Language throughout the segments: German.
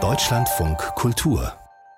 Deutschlandfunk Kultur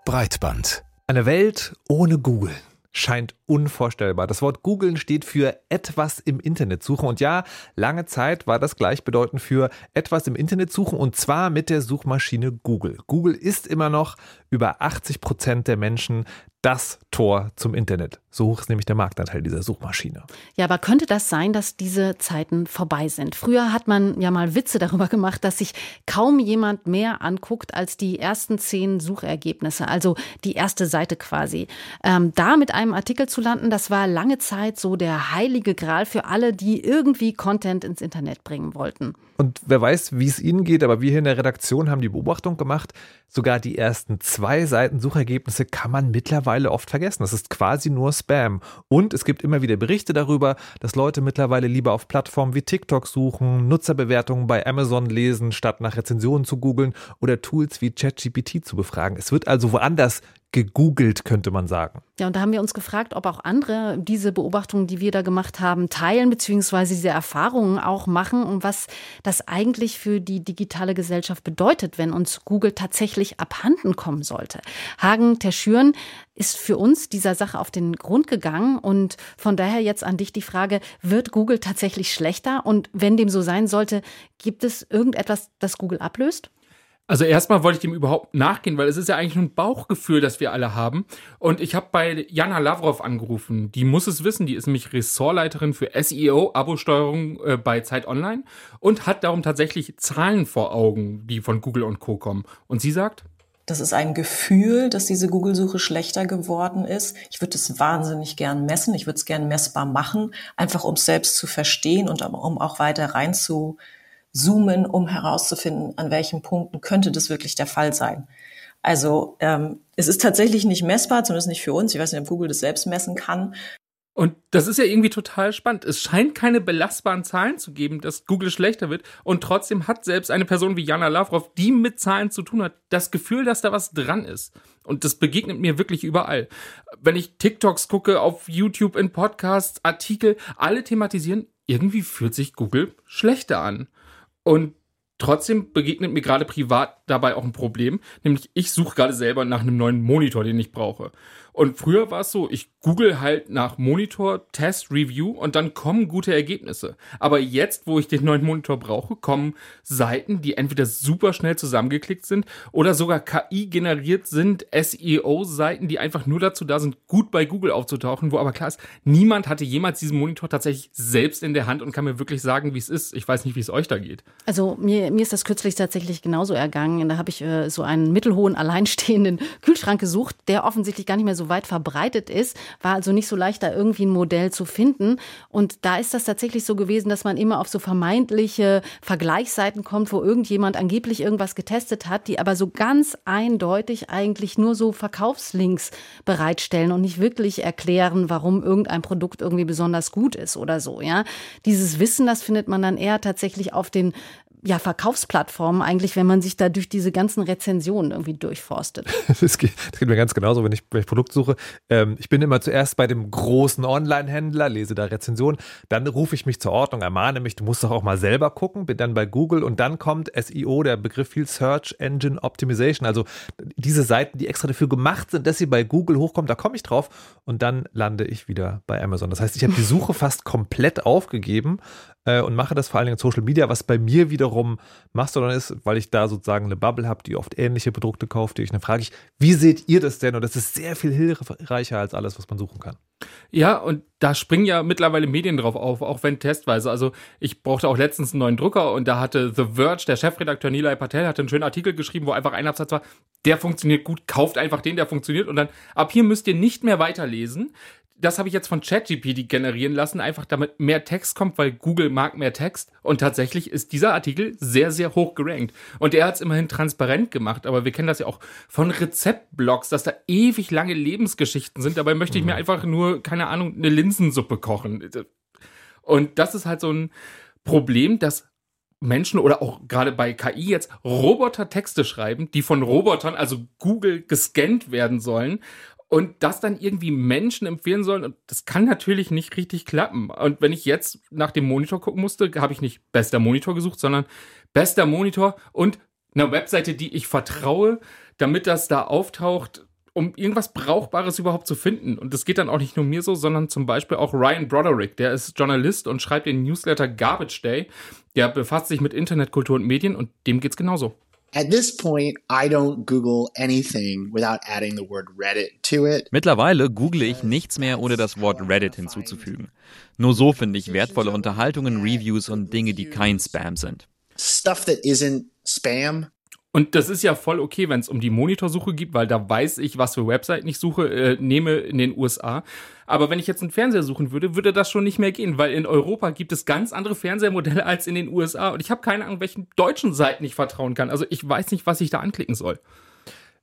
Breitband. Eine Welt ohne Google scheint unvorstellbar. Das Wort googeln steht für etwas im Internet suchen. Und ja, lange Zeit war das gleichbedeutend für etwas im Internet suchen und zwar mit der Suchmaschine Google. Google ist immer noch über 80 Prozent der Menschen das Tor zum Internet. So hoch ist nämlich der Marktanteil dieser Suchmaschine. Ja, aber könnte das sein, dass diese Zeiten vorbei sind? Früher hat man ja mal Witze darüber gemacht, dass sich kaum jemand mehr anguckt als die ersten zehn Suchergebnisse, also die erste Seite quasi. Ähm, da mit einem Artikel zu landen, das war lange Zeit so der heilige Gral für alle, die irgendwie Content ins Internet bringen wollten. Und wer weiß, wie es Ihnen geht, aber wir hier in der Redaktion haben die Beobachtung gemacht, sogar die ersten zwei Seiten Suchergebnisse kann man mittlerweile oft vergessen. Das ist quasi nur Spam. Und es gibt immer wieder Berichte darüber, dass Leute mittlerweile lieber auf Plattformen wie TikTok suchen, Nutzerbewertungen bei Amazon lesen, statt nach Rezensionen zu googeln oder Tools wie ChatGPT zu befragen. Es wird also woanders gegoogelt, könnte man sagen. Ja, und da haben wir uns gefragt, ob auch andere diese Beobachtungen, die wir da gemacht haben, teilen, beziehungsweise diese Erfahrungen auch machen und was das eigentlich für die digitale Gesellschaft bedeutet, wenn uns Google tatsächlich abhanden kommen sollte. Hagen Terschüren ist für uns dieser Sache auf den Grund gegangen und von daher jetzt an dich die Frage, wird Google tatsächlich schlechter? Und wenn dem so sein sollte, gibt es irgendetwas, das Google ablöst? Also erstmal wollte ich dem überhaupt nachgehen, weil es ist ja eigentlich nur ein Bauchgefühl, das wir alle haben. Und ich habe bei Jana Lavrov angerufen. Die muss es wissen. Die ist nämlich Ressortleiterin für SEO, Abo-Steuerung äh, bei Zeit Online und hat darum tatsächlich Zahlen vor Augen, die von Google und Co. kommen. Und sie sagt? Das ist ein Gefühl, dass diese Google-Suche schlechter geworden ist. Ich würde es wahnsinnig gern messen. Ich würde es gern messbar machen, einfach um es selbst zu verstehen und um auch weiter rein zu zoomen, um herauszufinden, an welchen Punkten könnte das wirklich der Fall sein. Also ähm, es ist tatsächlich nicht messbar, zumindest nicht für uns. Ich weiß nicht, ob Google das selbst messen kann. Und das ist ja irgendwie total spannend. Es scheint keine belastbaren Zahlen zu geben, dass Google schlechter wird. Und trotzdem hat selbst eine Person wie Jana Lavrov, die mit Zahlen zu tun hat, das Gefühl, dass da was dran ist. Und das begegnet mir wirklich überall. Wenn ich TikToks gucke, auf YouTube, in Podcasts, Artikel, alle thematisieren, irgendwie fühlt sich Google schlechter an. Und trotzdem begegnet mir gerade privat dabei auch ein Problem, nämlich ich suche gerade selber nach einem neuen Monitor, den ich brauche. Und früher war es so, ich google halt nach Monitor, Test, Review und dann kommen gute Ergebnisse. Aber jetzt, wo ich den neuen Monitor brauche, kommen Seiten, die entweder super schnell zusammengeklickt sind oder sogar KI generiert sind, SEO-Seiten, die einfach nur dazu da sind, gut bei Google aufzutauchen, wo aber klar ist, niemand hatte jemals diesen Monitor tatsächlich selbst in der Hand und kann mir wirklich sagen, wie es ist. Ich weiß nicht, wie es euch da geht. Also mir, mir ist das kürzlich tatsächlich genauso ergangen. Da habe ich äh, so einen mittelhohen, alleinstehenden Kühlschrank gesucht, der offensichtlich gar nicht mehr so weit verbreitet ist, war also nicht so leicht, da irgendwie ein Modell zu finden. Und da ist das tatsächlich so gewesen, dass man immer auf so vermeintliche Vergleichsseiten kommt, wo irgendjemand angeblich irgendwas getestet hat, die aber so ganz eindeutig eigentlich nur so Verkaufslinks bereitstellen und nicht wirklich erklären, warum irgendein Produkt irgendwie besonders gut ist oder so, ja. Dieses Wissen, das findet man dann eher tatsächlich auf den ja, Verkaufsplattformen eigentlich, wenn man sich da durch diese ganzen Rezensionen irgendwie durchforstet. Das geht, das geht mir ganz genauso, wenn ich, wenn ich Produkt suche. Ähm, ich bin immer zuerst bei dem großen Online-Händler, lese da Rezensionen, dann rufe ich mich zur Ordnung, ermahne mich, du musst doch auch mal selber gucken, bin dann bei Google und dann kommt SEO, der Begriff viel Search Engine Optimization, also diese Seiten, die extra dafür gemacht sind, dass sie bei Google hochkommen, da komme ich drauf und dann lande ich wieder bei Amazon. Das heißt, ich habe die Suche fast komplett aufgegeben äh, und mache das vor allen Dingen in Social Media, was bei mir wiederum Mastodon ist, weil ich da sozusagen eine Bubble habe, die oft ähnliche Produkte kauft. Die ich, dann frage ich, wie seht ihr das denn? Und das ist sehr viel hilfreicher als alles, was man suchen kann. Ja, und da springen ja mittlerweile Medien drauf auf, auch wenn testweise. Also ich brauchte auch letztens einen neuen Drucker und da hatte The Verge, der Chefredakteur Nilay Patel, hatte einen schönen Artikel geschrieben, wo einfach ein Absatz war, der funktioniert gut, kauft einfach den, der funktioniert und dann ab hier müsst ihr nicht mehr weiterlesen das habe ich jetzt von ChatGPT generieren lassen, einfach damit mehr Text kommt, weil Google mag mehr Text. Und tatsächlich ist dieser Artikel sehr, sehr hoch gerankt. Und er hat es immerhin transparent gemacht, aber wir kennen das ja auch von Rezeptblogs, dass da ewig lange Lebensgeschichten sind. Dabei möchte ich mir mhm. einfach nur, keine Ahnung, eine Linsensuppe kochen. Und das ist halt so ein Problem, dass Menschen oder auch gerade bei KI jetzt Roboter Texte schreiben, die von Robotern, also Google, gescannt werden sollen und das dann irgendwie Menschen empfehlen sollen. Das kann natürlich nicht richtig klappen. Und wenn ich jetzt nach dem Monitor gucken musste, habe ich nicht bester Monitor gesucht, sondern bester Monitor und eine Webseite, die ich vertraue, damit das da auftaucht, um irgendwas Brauchbares überhaupt zu finden. Und das geht dann auch nicht nur mir so, sondern zum Beispiel auch Ryan Broderick, der ist Journalist und schreibt den Newsletter Garbage Day. Der befasst sich mit Internetkultur und Medien und dem geht's genauso. At this point, I don't Google anything without adding the word Reddit to it. Mittlerweile google ich nichts mehr, ohne das Wort Reddit hinzuzufügen. Nur so finde ich wertvolle Unterhaltungen, Reviews und Dinge, die kein Spam sind. Stuff that isn't spam und das ist ja voll okay, wenn es um die Monitorsuche geht, weil da weiß ich, was für Webseiten ich suche, äh, nehme in den USA. Aber wenn ich jetzt einen Fernseher suchen würde, würde das schon nicht mehr gehen, weil in Europa gibt es ganz andere Fernsehermodelle als in den USA. Und ich habe keine Ahnung, welchen deutschen Seiten ich vertrauen kann. Also ich weiß nicht, was ich da anklicken soll.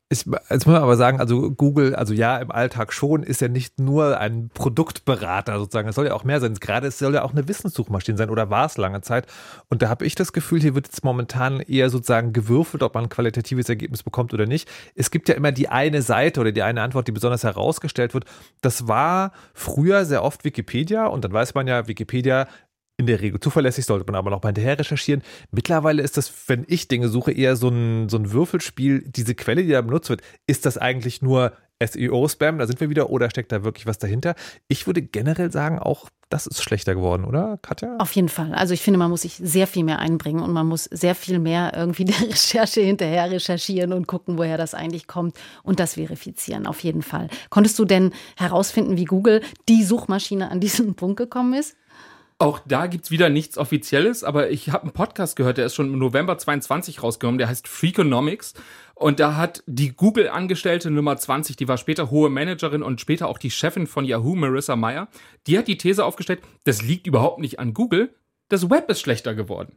Ich, jetzt muss man aber sagen, also Google, also ja, im Alltag schon, ist ja nicht nur ein Produktberater sozusagen. Es soll ja auch mehr sein. Gerade es soll ja auch eine Wissenssuchmaschine sein oder war es lange Zeit. Und da habe ich das Gefühl, hier wird jetzt momentan eher sozusagen gewürfelt, ob man ein qualitatives Ergebnis bekommt oder nicht. Es gibt ja immer die eine Seite oder die eine Antwort, die besonders herausgestellt wird. Das war früher sehr oft Wikipedia und dann weiß man ja, Wikipedia in der Regel zuverlässig, sollte man aber noch mal hinterher recherchieren. Mittlerweile ist das, wenn ich Dinge suche, eher so ein, so ein Würfelspiel. Diese Quelle, die da benutzt wird, ist das eigentlich nur SEO-Spam? Da sind wir wieder. Oder steckt da wirklich was dahinter? Ich würde generell sagen, auch das ist schlechter geworden, oder, Katja? Auf jeden Fall. Also ich finde, man muss sich sehr viel mehr einbringen und man muss sehr viel mehr irgendwie der Recherche hinterher recherchieren und gucken, woher das eigentlich kommt und das verifizieren. Auf jeden Fall. Konntest du denn herausfinden, wie Google die Suchmaschine an diesen Punkt gekommen ist? Auch da gibt's wieder nichts Offizielles, aber ich habe einen Podcast gehört, der ist schon im November 22 rausgekommen, der heißt Freakonomics. Und da hat die Google-Angestellte Nummer 20, die war später hohe Managerin und später auch die Chefin von Yahoo, Marissa Meyer, die hat die These aufgestellt, das liegt überhaupt nicht an Google, das Web ist schlechter geworden.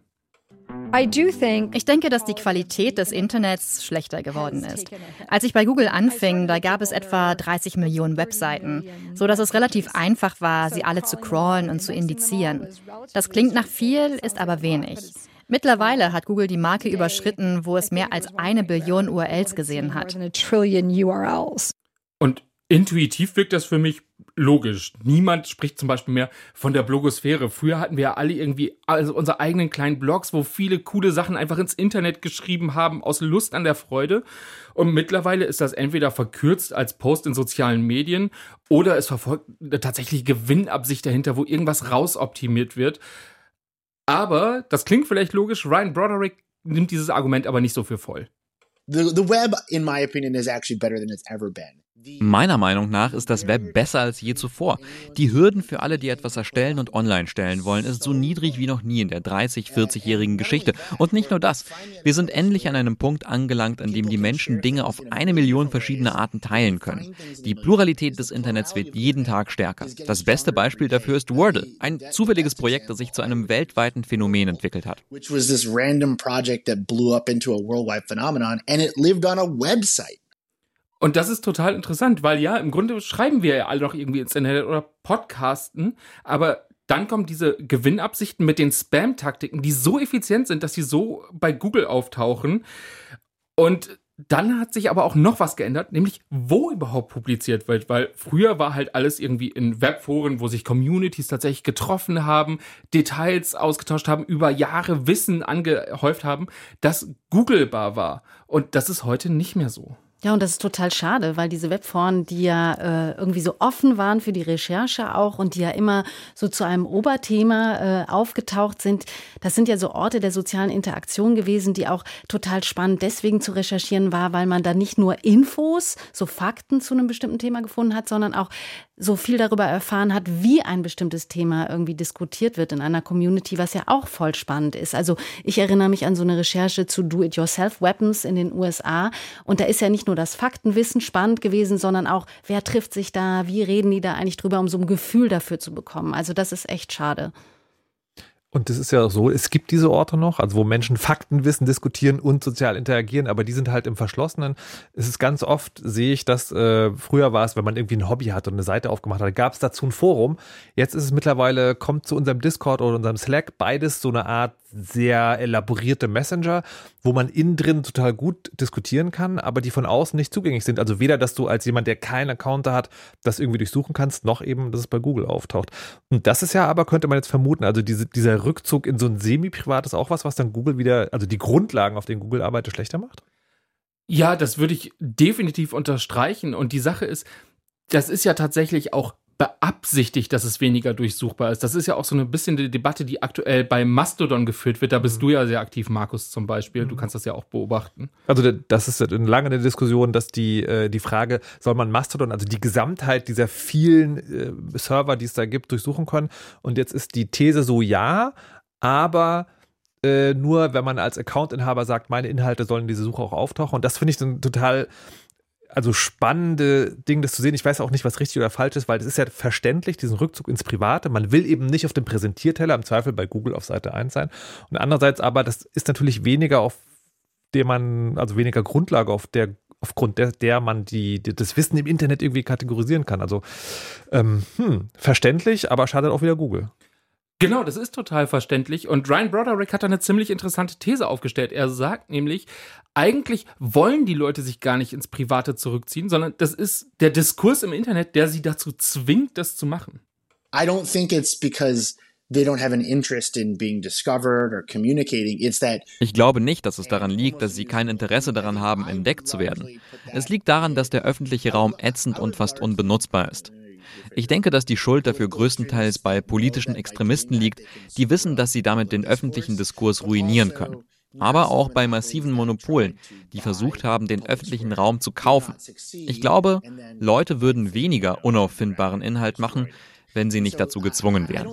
Ich denke, dass die Qualität des Internets schlechter geworden ist. Als ich bei Google anfing, da gab es etwa 30 Millionen Webseiten, so dass es relativ einfach war, sie alle zu crawlen und zu indizieren. Das klingt nach viel, ist aber wenig. Mittlerweile hat Google die Marke überschritten, wo es mehr als eine Billion URLs gesehen hat. Und intuitiv wirkt das für mich logisch. Niemand spricht zum Beispiel mehr von der Blogosphäre. Früher hatten wir ja alle irgendwie also unsere eigenen kleinen Blogs, wo viele coole Sachen einfach ins Internet geschrieben haben, aus Lust an der Freude. Und mittlerweile ist das entweder verkürzt als Post in sozialen Medien oder es verfolgt eine tatsächliche Gewinnabsicht dahinter, wo irgendwas rausoptimiert wird. Aber, das klingt vielleicht logisch, Ryan Broderick nimmt dieses Argument aber nicht so für voll. The, the web, in my opinion, is actually better than it's ever been. Meiner Meinung nach ist das Web besser als je zuvor. Die Hürden für alle, die etwas erstellen und online stellen wollen, ist so niedrig wie noch nie in der 30, 40-jährigen Geschichte. Und nicht nur das. Wir sind endlich an einem Punkt angelangt, an dem die Menschen Dinge auf eine Million verschiedene Arten teilen können. Die Pluralität des Internets wird jeden Tag stärker. Das beste Beispiel dafür ist Wordle, ein zufälliges Projekt, das sich zu einem weltweiten Phänomen entwickelt hat. Which was this random project that blew up into a worldwide phenomenon and it lived on a website. Und das ist total interessant, weil ja, im Grunde schreiben wir ja alle noch irgendwie ins Internet oder podcasten, aber dann kommen diese Gewinnabsichten mit den Spam-Taktiken, die so effizient sind, dass sie so bei Google auftauchen. Und dann hat sich aber auch noch was geändert, nämlich wo überhaupt publiziert wird, weil früher war halt alles irgendwie in Webforen, wo sich Communities tatsächlich getroffen haben, Details ausgetauscht haben, über Jahre Wissen angehäuft haben, das Googlebar war. Und das ist heute nicht mehr so. Ja, und das ist total schade, weil diese Webforen, die ja äh, irgendwie so offen waren für die Recherche auch und die ja immer so zu einem Oberthema äh, aufgetaucht sind, das sind ja so Orte der sozialen Interaktion gewesen, die auch total spannend deswegen zu recherchieren war, weil man da nicht nur Infos, so Fakten zu einem bestimmten Thema gefunden hat, sondern auch so viel darüber erfahren hat, wie ein bestimmtes Thema irgendwie diskutiert wird in einer Community, was ja auch voll spannend ist. Also ich erinnere mich an so eine Recherche zu Do-it-yourself-Weapons in den USA und da ist ja nicht nur das Faktenwissen spannend gewesen, sondern auch, wer trifft sich da, wie reden die da eigentlich drüber, um so ein Gefühl dafür zu bekommen. Also das ist echt schade. Und das ist ja auch so, es gibt diese Orte noch, also wo Menschen Fakten wissen, diskutieren und sozial interagieren, aber die sind halt im Verschlossenen. Es ist ganz oft, sehe ich, dass äh, früher war es, wenn man irgendwie ein Hobby hatte und eine Seite aufgemacht hat, gab es dazu ein Forum. Jetzt ist es mittlerweile, kommt zu unserem Discord oder unserem Slack beides so eine Art sehr elaborierte Messenger, wo man innen drin total gut diskutieren kann, aber die von außen nicht zugänglich sind. Also weder, dass du als jemand, der keinen Account hat, das irgendwie durchsuchen kannst, noch eben, dass es bei Google auftaucht. Und das ist ja aber, könnte man jetzt vermuten, also diese, dieser Rückzug in so ein semi-privat ist auch was, was dann Google wieder, also die Grundlagen, auf denen Google arbeitet, schlechter macht? Ja, das würde ich definitiv unterstreichen. Und die Sache ist, das ist ja tatsächlich auch beabsichtigt, dass es weniger durchsuchbar ist. Das ist ja auch so ein bisschen die Debatte, die aktuell bei Mastodon geführt wird. Da bist mhm. du ja sehr aktiv, Markus, zum Beispiel. Du mhm. kannst das ja auch beobachten. Also das ist lange eine Diskussion, dass die, äh, die Frage, soll man Mastodon, also die Gesamtheit dieser vielen äh, Server, die es da gibt, durchsuchen können? Und jetzt ist die These so, ja, aber äh, nur wenn man als Accountinhaber sagt, meine Inhalte sollen in diese Suche auch auftauchen. Und das finde ich dann total also spannende Ding, das zu sehen. Ich weiß auch nicht, was richtig oder falsch ist, weil es ist ja verständlich, diesen Rückzug ins Private. Man will eben nicht auf dem Präsentierteller, im Zweifel bei Google auf Seite 1 sein. Und andererseits aber, das ist natürlich weniger auf der man, also weniger Grundlage, auf der, aufgrund der, der man die, die das Wissen im Internet irgendwie kategorisieren kann. Also ähm, hm, verständlich, aber schadet auch wieder Google. Genau, das ist total verständlich. Und Ryan Broderick hat da eine ziemlich interessante These aufgestellt. Er sagt nämlich, eigentlich wollen die Leute sich gar nicht ins Private zurückziehen, sondern das ist der Diskurs im Internet, der sie dazu zwingt, das zu machen. I don't think it's because they don't have an interest in being discovered or communicating. It's that Ich glaube nicht, dass es daran liegt, dass sie kein Interesse daran haben, entdeckt zu werden. Es liegt daran, dass der öffentliche Raum ätzend und fast unbenutzbar ist. Ich denke, dass die Schuld dafür größtenteils bei politischen Extremisten liegt, die wissen, dass sie damit den öffentlichen Diskurs ruinieren können. Aber auch bei massiven Monopolen, die versucht haben, den öffentlichen Raum zu kaufen. Ich glaube, Leute würden weniger unauffindbaren Inhalt machen, wenn sie nicht dazu gezwungen wären.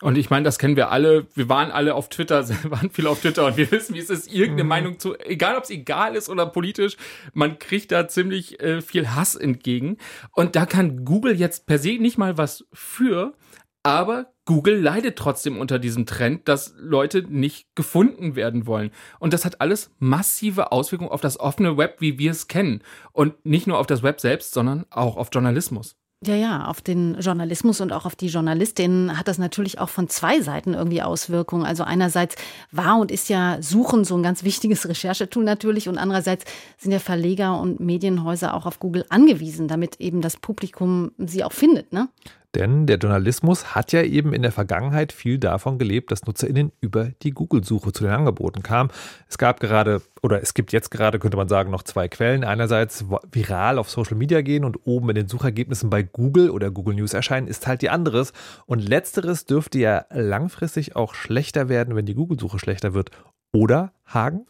Und ich meine, das kennen wir alle. Wir waren alle auf Twitter, waren viel auf Twitter und wir wissen, wie es ist, irgendeine mhm. Meinung zu, egal ob es egal ist oder politisch, man kriegt da ziemlich äh, viel Hass entgegen. Und da kann Google jetzt per se nicht mal was für, aber Google leidet trotzdem unter diesem Trend, dass Leute nicht gefunden werden wollen. Und das hat alles massive Auswirkungen auf das offene Web, wie wir es kennen. Und nicht nur auf das Web selbst, sondern auch auf Journalismus. Ja, ja, auf den Journalismus und auch auf die Journalistinnen hat das natürlich auch von zwei Seiten irgendwie Auswirkungen. Also einerseits war und ist ja Suchen so ein ganz wichtiges Recherchetool natürlich und andererseits sind ja Verleger und Medienhäuser auch auf Google angewiesen, damit eben das Publikum sie auch findet, ne? Denn der Journalismus hat ja eben in der Vergangenheit viel davon gelebt, dass NutzerInnen über die Google-Suche zu den Angeboten kamen. Es gab gerade, oder es gibt jetzt gerade, könnte man sagen, noch zwei Quellen. Einerseits viral auf Social Media gehen und oben in den Suchergebnissen bei Google oder Google News erscheinen, ist halt die anderes. Und letzteres dürfte ja langfristig auch schlechter werden, wenn die Google-Suche schlechter wird. Oder, Hagen?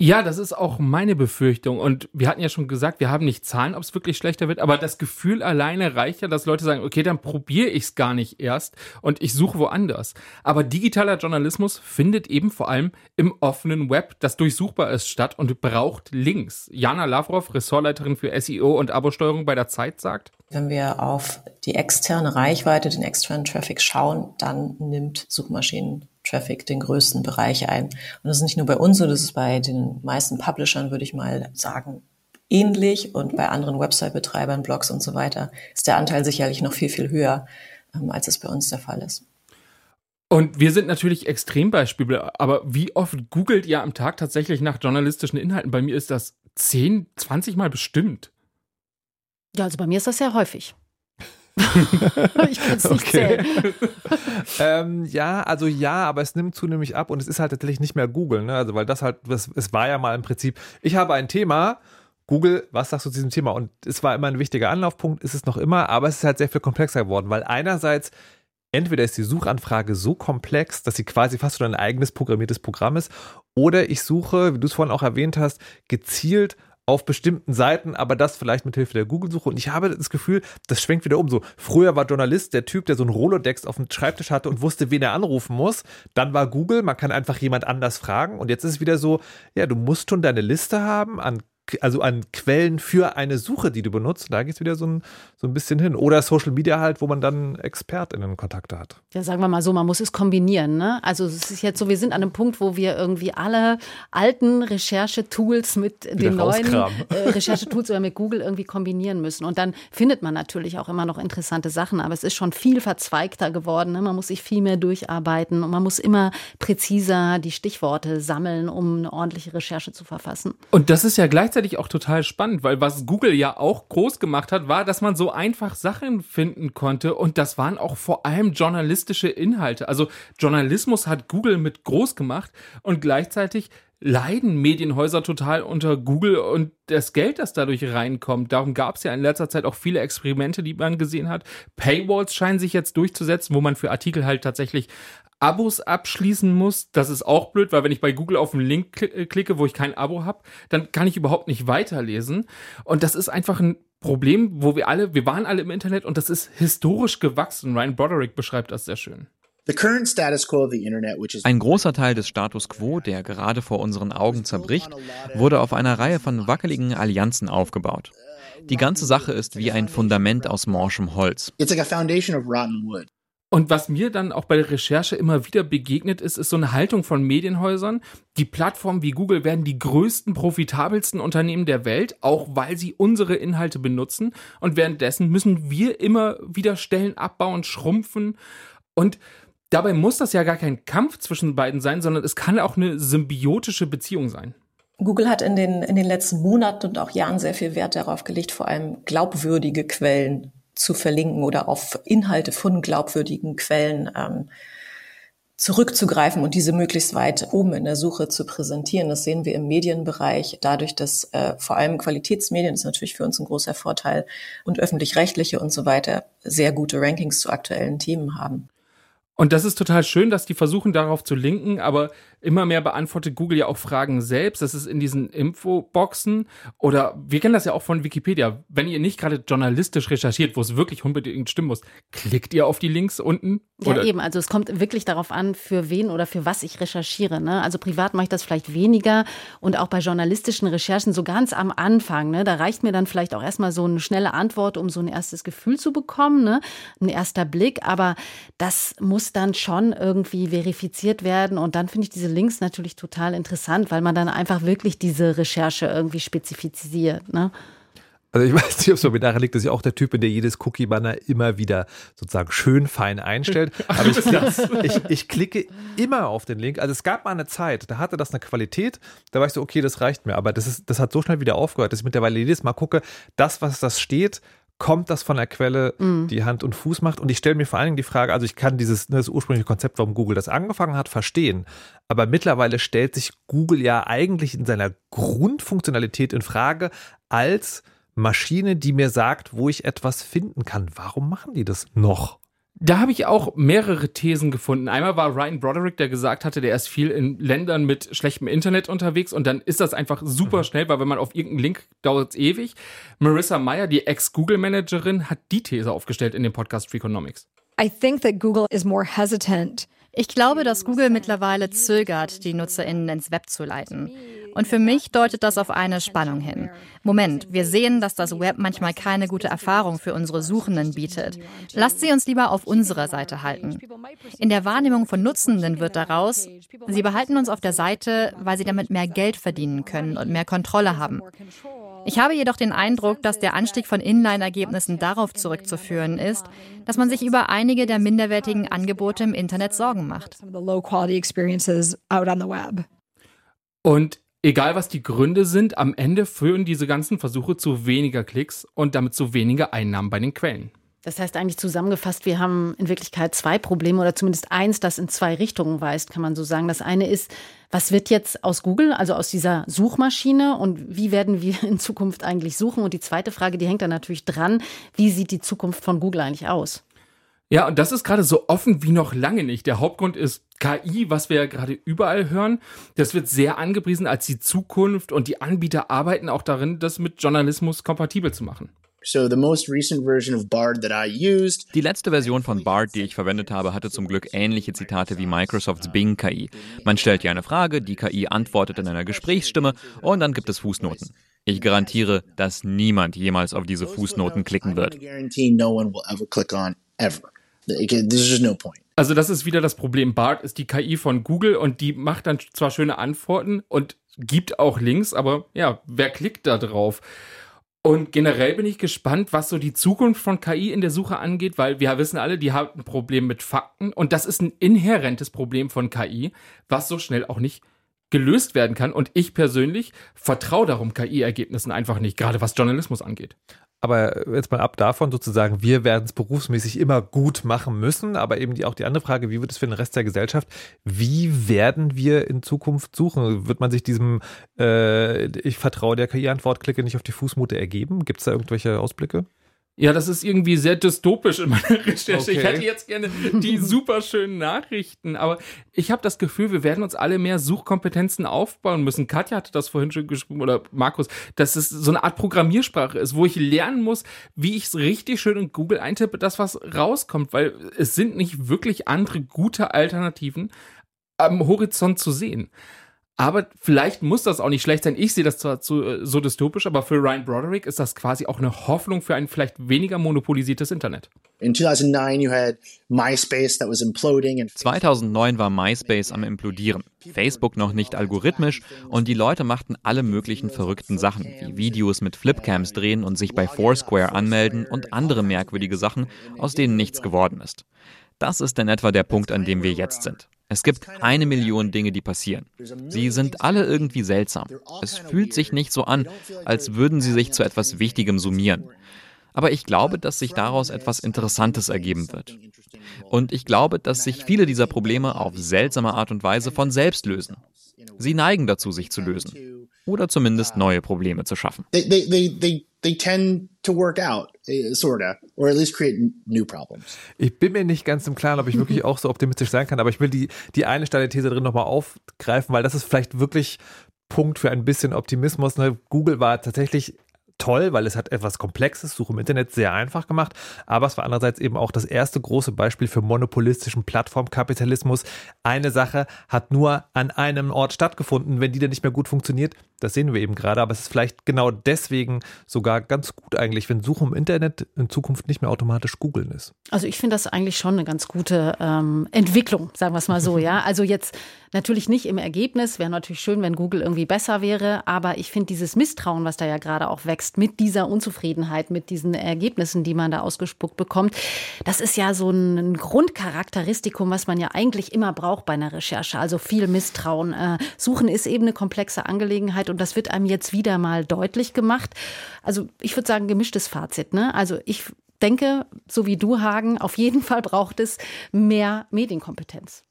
Ja, das ist auch meine Befürchtung. Und wir hatten ja schon gesagt, wir haben nicht Zahlen, ob es wirklich schlechter wird, aber das Gefühl alleine reicht ja, dass Leute sagen, okay, dann probiere ich es gar nicht erst und ich suche woanders. Aber digitaler Journalismus findet eben vor allem im offenen Web, das durchsuchbar ist, statt und braucht Links. Jana Lavrov, Ressortleiterin für SEO und Abosteuerung bei der Zeit, sagt. Wenn wir auf die externe Reichweite, den externen Traffic schauen, dann nimmt Suchmaschinen Traffic den größten Bereich ein. Und das ist nicht nur bei uns so, das ist bei den meisten Publishern, würde ich mal sagen, ähnlich. Und bei anderen Website-Betreibern, Blogs und so weiter ist der Anteil sicherlich noch viel, viel höher, ähm, als es bei uns der Fall ist. Und wir sind natürlich Extrembeispiele, aber wie oft googelt ihr am Tag tatsächlich nach journalistischen Inhalten? Bei mir ist das 10, 20 Mal bestimmt. Ja, also bei mir ist das sehr häufig. ich kann es nicht okay. zählen. ähm, ja, also ja, aber es nimmt zunehmend ab und es ist halt tatsächlich nicht mehr Google, ne? Also weil das halt, das, es war ja mal im Prinzip, ich habe ein Thema, Google, was sagst du zu diesem Thema? Und es war immer ein wichtiger Anlaufpunkt, ist es noch immer, aber es ist halt sehr viel komplexer geworden, weil einerseits entweder ist die Suchanfrage so komplex, dass sie quasi fast schon ein eigenes programmiertes Programm ist, oder ich suche, wie du es vorhin auch erwähnt hast, gezielt auf bestimmten Seiten, aber das vielleicht mit Hilfe der Google-Suche. Und ich habe das Gefühl, das schwenkt wieder um. So, früher war Journalist der Typ, der so einen Rolodex auf dem Schreibtisch hatte und wusste, wen er anrufen muss. Dann war Google, man kann einfach jemand anders fragen. Und jetzt ist es wieder so, ja, du musst schon deine Liste haben an also an Quellen für eine Suche, die du benutzt. Da geht es wieder so ein, so ein bisschen hin. Oder Social Media halt, wo man dann ExpertInnen Kontakte hat. Ja, sagen wir mal so, man muss es kombinieren. Ne? Also es ist jetzt so, wir sind an einem Punkt, wo wir irgendwie alle alten Recherchetools mit wieder den neuen äh, Recherchetools oder mit Google irgendwie kombinieren müssen. Und dann findet man natürlich auch immer noch interessante Sachen, aber es ist schon viel verzweigter geworden. Ne? Man muss sich viel mehr durcharbeiten und man muss immer präziser die Stichworte sammeln, um eine ordentliche Recherche zu verfassen. Und das ist ja gleichzeitig gleichzeitig auch total spannend, weil was Google ja auch groß gemacht hat, war, dass man so einfach Sachen finden konnte und das waren auch vor allem journalistische Inhalte. Also Journalismus hat Google mit groß gemacht und gleichzeitig leiden Medienhäuser total unter Google und das Geld, das dadurch reinkommt. Darum gab es ja in letzter Zeit auch viele Experimente, die man gesehen hat. Paywalls scheinen sich jetzt durchzusetzen, wo man für Artikel halt tatsächlich Abos abschließen muss. Das ist auch blöd, weil wenn ich bei Google auf einen Link äh, klicke, wo ich kein Abo habe, dann kann ich überhaupt nicht weiterlesen. Und das ist einfach ein Problem, wo wir alle, wir waren alle im Internet und das ist historisch gewachsen. Ryan Broderick beschreibt das sehr schön. Ein großer Teil des Status quo, der gerade vor unseren Augen zerbricht, wurde auf einer Reihe von wackeligen Allianzen aufgebaut. Die ganze Sache ist wie ein Fundament aus morschem Holz. Und was mir dann auch bei der Recherche immer wieder begegnet ist, ist so eine Haltung von Medienhäusern. Die Plattformen wie Google werden die größten, profitabelsten Unternehmen der Welt, auch weil sie unsere Inhalte benutzen. Und währenddessen müssen wir immer wieder Stellen abbauen, schrumpfen. Und dabei muss das ja gar kein Kampf zwischen beiden sein, sondern es kann auch eine symbiotische Beziehung sein. Google hat in den, in den letzten Monaten und auch Jahren sehr viel Wert darauf gelegt, vor allem glaubwürdige Quellen zu verlinken oder auf Inhalte von glaubwürdigen Quellen ähm, zurückzugreifen und diese möglichst weit oben in der Suche zu präsentieren. Das sehen wir im Medienbereich. Dadurch, dass äh, vor allem Qualitätsmedien ist natürlich für uns ein großer Vorteil und öffentlich-rechtliche und so weiter sehr gute Rankings zu aktuellen Themen haben. Und das ist total schön, dass die versuchen, darauf zu linken, aber immer mehr beantwortet Google ja auch Fragen selbst. Das ist in diesen Infoboxen oder wir kennen das ja auch von Wikipedia. Wenn ihr nicht gerade journalistisch recherchiert, wo es wirklich unbedingt stimmen muss, klickt ihr auf die Links unten? Oder? Ja, eben. Also es kommt wirklich darauf an, für wen oder für was ich recherchiere. Ne? Also privat mache ich das vielleicht weniger und auch bei journalistischen Recherchen so ganz am Anfang. Ne? Da reicht mir dann vielleicht auch erstmal so eine schnelle Antwort, um so ein erstes Gefühl zu bekommen, ne? ein erster Blick. Aber das muss dann schon irgendwie verifiziert werden und dann finde ich diese Links natürlich total interessant, weil man dann einfach wirklich diese Recherche irgendwie spezifiziert. Ne? Also ich weiß nicht, ob es so mir daran liegt, dass ich auch der Typ bin, der jedes Cookie-Banner immer wieder sozusagen schön fein einstellt. Aber ich, ich, ich, klicke immer auf den Link. Also es gab mal eine Zeit, da hatte das eine Qualität, da war ich so, okay, das reicht mir. Aber das, ist, das hat so schnell wieder aufgehört, dass ich mittlerweile jedes Mal gucke, das, was das steht, kommt das von der Quelle, mhm. die Hand und Fuß macht. Und ich stelle mir vor allen Dingen die Frage, also ich kann dieses ne, das ursprüngliche Konzept, warum Google das angefangen hat, verstehen. Aber mittlerweile stellt sich Google ja eigentlich in seiner Grundfunktionalität in Frage als Maschine, die mir sagt, wo ich etwas finden kann. Warum machen die das noch? Da habe ich auch mehrere Thesen gefunden. Einmal war Ryan Broderick, der gesagt hatte, der ist viel in Ländern mit schlechtem Internet unterwegs und dann ist das einfach super mhm. schnell, weil wenn man auf irgendeinen Link dauert es ewig. Marissa Meyer, die Ex-Google-Managerin, hat die These aufgestellt in dem Podcast Freakonomics. I think that Google is more hesitant ich glaube, dass Google mittlerweile zögert, die NutzerInnen ins Web zu leiten. Und für mich deutet das auf eine Spannung hin. Moment, wir sehen, dass das Web manchmal keine gute Erfahrung für unsere Suchenden bietet. Lasst sie uns lieber auf unserer Seite halten. In der Wahrnehmung von Nutzenden wird daraus, sie behalten uns auf der Seite, weil sie damit mehr Geld verdienen können und mehr Kontrolle haben. Ich habe jedoch den Eindruck, dass der Anstieg von Inline-Ergebnissen darauf zurückzuführen ist, dass man sich über einige der minderwertigen Angebote im Internet Sorgen macht. Und egal was die Gründe sind, am Ende führen diese ganzen Versuche zu weniger Klicks und damit zu weniger Einnahmen bei den Quellen. Das heißt eigentlich zusammengefasst, wir haben in Wirklichkeit zwei Probleme oder zumindest eins, das in zwei Richtungen weist, kann man so sagen. Das eine ist, was wird jetzt aus Google, also aus dieser Suchmaschine und wie werden wir in Zukunft eigentlich suchen? Und die zweite Frage, die hängt da natürlich dran, wie sieht die Zukunft von Google eigentlich aus? Ja, und das ist gerade so offen wie noch lange nicht. Der Hauptgrund ist KI, was wir ja gerade überall hören. Das wird sehr angepriesen als die Zukunft und die Anbieter arbeiten auch darin, das mit Journalismus kompatibel zu machen. Die letzte Version von BART, die ich verwendet habe, hatte zum Glück ähnliche Zitate wie Microsofts Bing KI. Man stellt ja eine Frage, die KI antwortet in einer Gesprächsstimme und dann gibt es Fußnoten. Ich garantiere, dass niemand jemals auf diese Fußnoten klicken wird. Also das ist wieder das Problem. BART ist die KI von Google und die macht dann zwar schöne Antworten und gibt auch Links, aber ja, wer klickt da drauf? Und generell bin ich gespannt, was so die Zukunft von KI in der Suche angeht, weil wir wissen alle, die haben ein Problem mit Fakten und das ist ein inhärentes Problem von KI, was so schnell auch nicht gelöst werden kann. Und ich persönlich vertraue darum KI-Ergebnissen einfach nicht, gerade was Journalismus angeht. Aber jetzt mal ab davon sozusagen, wir werden es berufsmäßig immer gut machen müssen, aber eben die, auch die andere Frage, wie wird es für den Rest der Gesellschaft? Wie werden wir in Zukunft suchen? Wird man sich diesem äh, Ich vertraue der KI-Antwort, nicht auf die Fußmute ergeben? Gibt es da irgendwelche Ausblicke? Ja, das ist irgendwie sehr dystopisch in meiner Recherche. Okay. Ich hätte jetzt gerne die super schönen Nachrichten, aber ich habe das Gefühl, wir werden uns alle mehr Suchkompetenzen aufbauen müssen. Katja hatte das vorhin schon geschrieben oder Markus, dass es so eine Art Programmiersprache ist, wo ich lernen muss, wie ich es richtig schön in Google eintippe, das was rauskommt, weil es sind nicht wirklich andere gute Alternativen am Horizont zu sehen. Aber vielleicht muss das auch nicht schlecht sein. Ich sehe das zwar zu, äh, so dystopisch, aber für Ryan Broderick ist das quasi auch eine Hoffnung für ein vielleicht weniger monopolisiertes Internet. In 2009 you had MySpace that was imploding 2009 war MySpace am implodieren. Facebook noch nicht algorithmisch und die Leute machten alle möglichen verrückten Sachen, wie Videos mit Flipcams drehen und sich bei Foursquare anmelden und andere merkwürdige Sachen, aus denen nichts geworden ist. Das ist in etwa der Punkt, an dem wir jetzt sind. Es gibt eine Million Dinge, die passieren. Sie sind alle irgendwie seltsam. Es fühlt sich nicht so an, als würden sie sich zu etwas Wichtigem summieren. Aber ich glaube, dass sich daraus etwas Interessantes ergeben wird. Und ich glaube, dass sich viele dieser Probleme auf seltsame Art und Weise von selbst lösen. Sie neigen dazu, sich zu lösen. Oder zumindest neue Probleme zu schaffen. They tend to work out, eh, sorta, or at least create new problems. Ich bin mir nicht ganz im Klaren, ob ich wirklich auch so optimistisch sein kann, aber ich will die, die eine steile These drin nochmal aufgreifen, weil das ist vielleicht wirklich Punkt für ein bisschen Optimismus. Ne? Google war tatsächlich toll, weil es hat etwas Komplexes, Suche im Internet sehr einfach gemacht, aber es war andererseits eben auch das erste große Beispiel für monopolistischen Plattformkapitalismus. Eine Sache hat nur an einem Ort stattgefunden, wenn die dann nicht mehr gut funktioniert, das sehen wir eben gerade, aber es ist vielleicht genau deswegen sogar ganz gut eigentlich, wenn Suche im Internet in Zukunft nicht mehr automatisch googeln ist. Also ich finde das eigentlich schon eine ganz gute ähm, Entwicklung, sagen wir es mal so, ja. Also jetzt natürlich nicht im Ergebnis, wäre natürlich schön, wenn Google irgendwie besser wäre, aber ich finde dieses Misstrauen, was da ja gerade auch wächst, mit dieser Unzufriedenheit, mit diesen Ergebnissen, die man da ausgespuckt bekommt, das ist ja so ein Grundcharakteristikum, was man ja eigentlich immer braucht bei einer Recherche. Also viel Misstrauen. Äh, Suchen ist eben eine komplexe Angelegenheit und das wird einem jetzt wieder mal deutlich gemacht. Also ich würde sagen, gemischtes Fazit. Ne? Also ich denke, so wie du, Hagen, auf jeden Fall braucht es mehr Medienkompetenz.